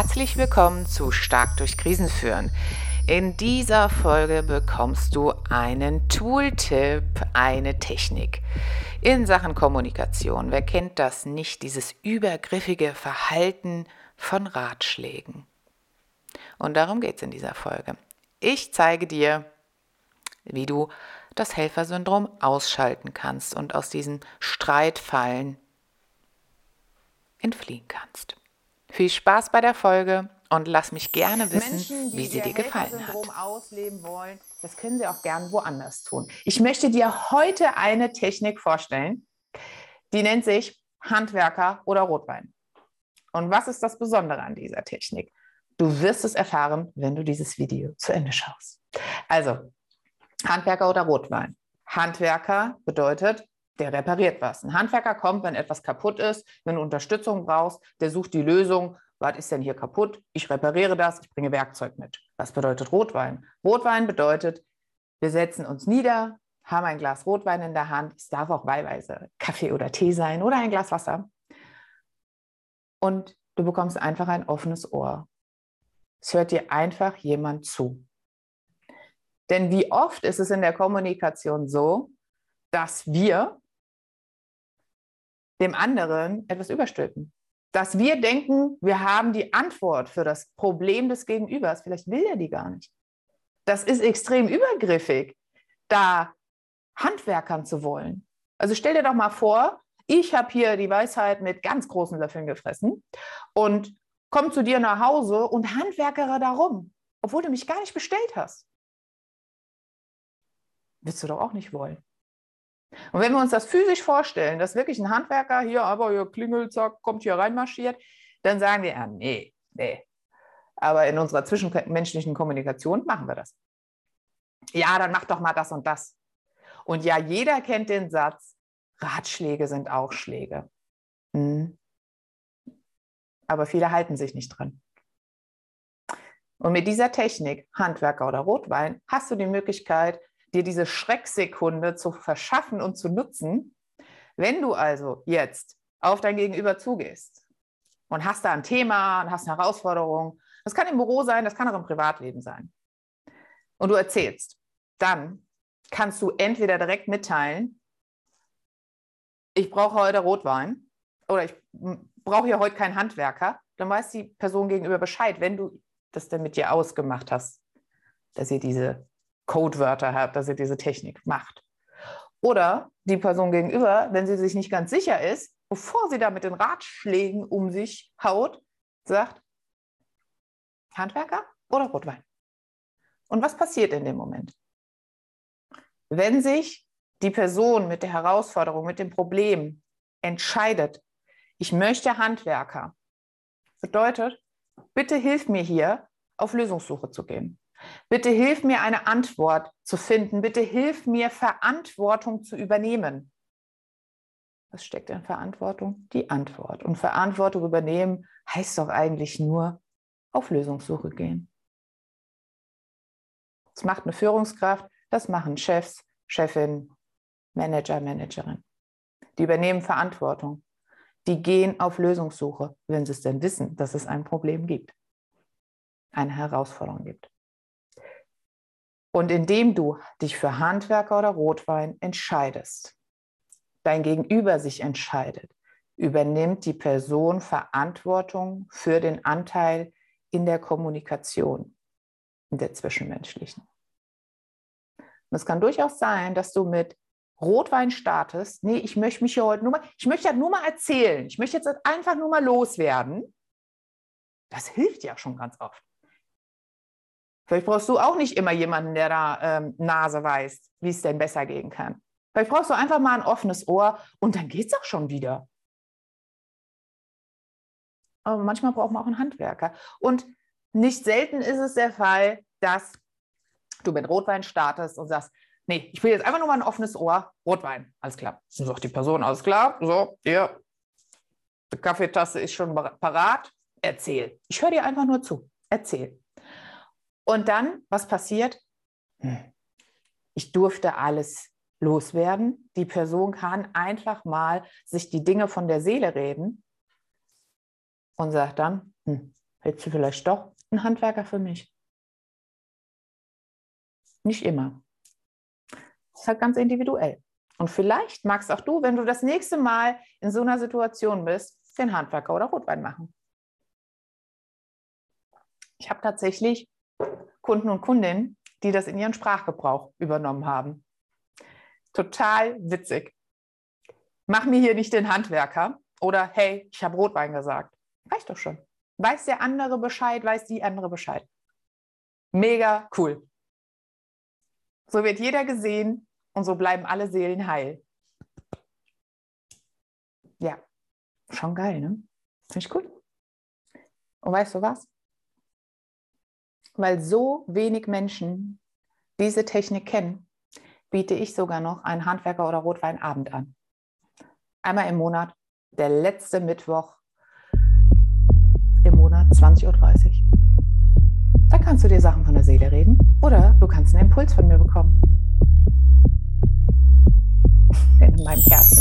Herzlich willkommen zu Stark durch Krisen führen. In dieser Folge bekommst du einen Tooltip, eine Technik in Sachen Kommunikation. Wer kennt das nicht, dieses übergriffige Verhalten von Ratschlägen? Und darum geht es in dieser Folge. Ich zeige dir, wie du das Helfersyndrom ausschalten kannst und aus diesen Streitfallen entfliehen kannst. Viel Spaß bei der Folge und lass mich gerne wissen, Menschen, wie sie dir gefallen hat. ausleben wollen, das können sie auch gern woanders tun. Ich möchte dir heute eine Technik vorstellen, die nennt sich Handwerker oder Rotwein. Und was ist das Besondere an dieser Technik? Du wirst es erfahren, wenn du dieses Video zu Ende schaust. Also, Handwerker oder Rotwein. Handwerker bedeutet, der repariert was. Ein Handwerker kommt, wenn etwas kaputt ist, wenn du Unterstützung brauchst, der sucht die Lösung. Was ist denn hier kaputt? Ich repariere das, ich bringe Werkzeug mit. Was bedeutet Rotwein? Rotwein bedeutet, wir setzen uns nieder, haben ein Glas Rotwein in der Hand. Es darf auch wahlweise Kaffee oder Tee sein oder ein Glas Wasser. Und du bekommst einfach ein offenes Ohr. Es hört dir einfach jemand zu. Denn wie oft ist es in der Kommunikation so, dass wir dem anderen etwas überstülpen. Dass wir denken, wir haben die Antwort für das Problem des Gegenübers. Vielleicht will er die gar nicht. Das ist extrem übergriffig, da Handwerkern zu wollen. Also stell dir doch mal vor, ich habe hier die Weisheit mit ganz großen Löffeln gefressen und komme zu dir nach Hause und handwerkere darum, obwohl du mich gar nicht bestellt hast. Willst du doch auch nicht wollen. Und wenn wir uns das physisch vorstellen, dass wirklich ein Handwerker hier aber hier klingelt, zack, kommt hier reinmarschiert, dann sagen wir, ja, nee, nee. Aber in unserer zwischenmenschlichen Kommunikation machen wir das. Ja, dann mach doch mal das und das. Und ja, jeder kennt den Satz, Ratschläge sind auch Schläge. Hm. Aber viele halten sich nicht dran. Und mit dieser Technik, Handwerker oder Rotwein, hast du die Möglichkeit, dir diese Schrecksekunde zu verschaffen und zu nutzen. Wenn du also jetzt auf dein Gegenüber zugehst und hast da ein Thema und hast eine Herausforderung, das kann im Büro sein, das kann auch im Privatleben sein, und du erzählst, dann kannst du entweder direkt mitteilen, ich brauche heute Rotwein oder ich brauche hier heute keinen Handwerker, dann weiß die Person gegenüber Bescheid, wenn du das denn mit dir ausgemacht hast, dass ihr diese Codewörter habt, dass ihr diese Technik macht. Oder die Person gegenüber, wenn sie sich nicht ganz sicher ist, bevor sie da mit den Ratschlägen um sich haut, sagt, Handwerker oder Rotwein? Und was passiert in dem Moment? Wenn sich die Person mit der Herausforderung, mit dem Problem entscheidet, ich möchte Handwerker, bedeutet, bitte hilf mir hier, auf Lösungssuche zu gehen. Bitte hilf mir, eine Antwort zu finden. Bitte hilf mir, Verantwortung zu übernehmen. Was steckt in Verantwortung? Die Antwort. Und Verantwortung übernehmen heißt doch eigentlich nur auf Lösungssuche gehen. Das macht eine Führungskraft, das machen Chefs, Chefin, Manager, Managerin. Die übernehmen Verantwortung. Die gehen auf Lösungssuche, wenn sie es denn wissen, dass es ein Problem gibt, eine Herausforderung gibt. Und indem du dich für Handwerker oder Rotwein entscheidest, dein Gegenüber sich entscheidet, übernimmt die Person Verantwortung für den Anteil in der Kommunikation, in der zwischenmenschlichen. Und es kann durchaus sein, dass du mit Rotwein startest. Nee, ich möchte mich hier heute nur mal, ich möchte ja nur mal erzählen. Ich möchte jetzt einfach nur mal loswerden. Das hilft ja schon ganz oft. Vielleicht brauchst du auch nicht immer jemanden, der da ähm, Nase weiß, wie es denn besser gehen kann. Vielleicht brauchst du einfach mal ein offenes Ohr und dann geht es auch schon wieder. Aber manchmal braucht man auch einen Handwerker. Und nicht selten ist es der Fall, dass du mit Rotwein startest und sagst, nee, ich will jetzt einfach nur mal ein offenes Ohr, Rotwein, alles klar. Dann sagt die Person, alles klar, so, hier, die Kaffeetasse ist schon parat, erzähl. Ich höre dir einfach nur zu, erzähl. Und dann, was passiert? Hm. Ich durfte alles loswerden. Die Person kann einfach mal sich die Dinge von der Seele reden und sagt dann, hm, Hältst du vielleicht doch einen Handwerker für mich? Nicht immer. Das ist halt ganz individuell. Und vielleicht magst auch du, wenn du das nächste Mal in so einer Situation bist, den Handwerker oder Rotwein machen. Ich habe tatsächlich Kunden und Kundinnen, die das in ihren Sprachgebrauch übernommen haben. Total witzig. Mach mir hier nicht den Handwerker oder hey, ich habe Rotwein gesagt. Reicht doch schon. Weiß der andere Bescheid, weiß die andere Bescheid. Mega cool. So wird jeder gesehen und so bleiben alle Seelen heil. Ja, schon geil, ne? Finde ich cool. Und weißt du was? Weil so wenig Menschen diese Technik kennen, biete ich sogar noch einen Handwerker- oder Rotweinabend an. Einmal im Monat, der letzte Mittwoch im Monat 20.30 Uhr. Da kannst du dir Sachen von der Seele reden oder du kannst einen Impuls von mir bekommen. In meinem Herzen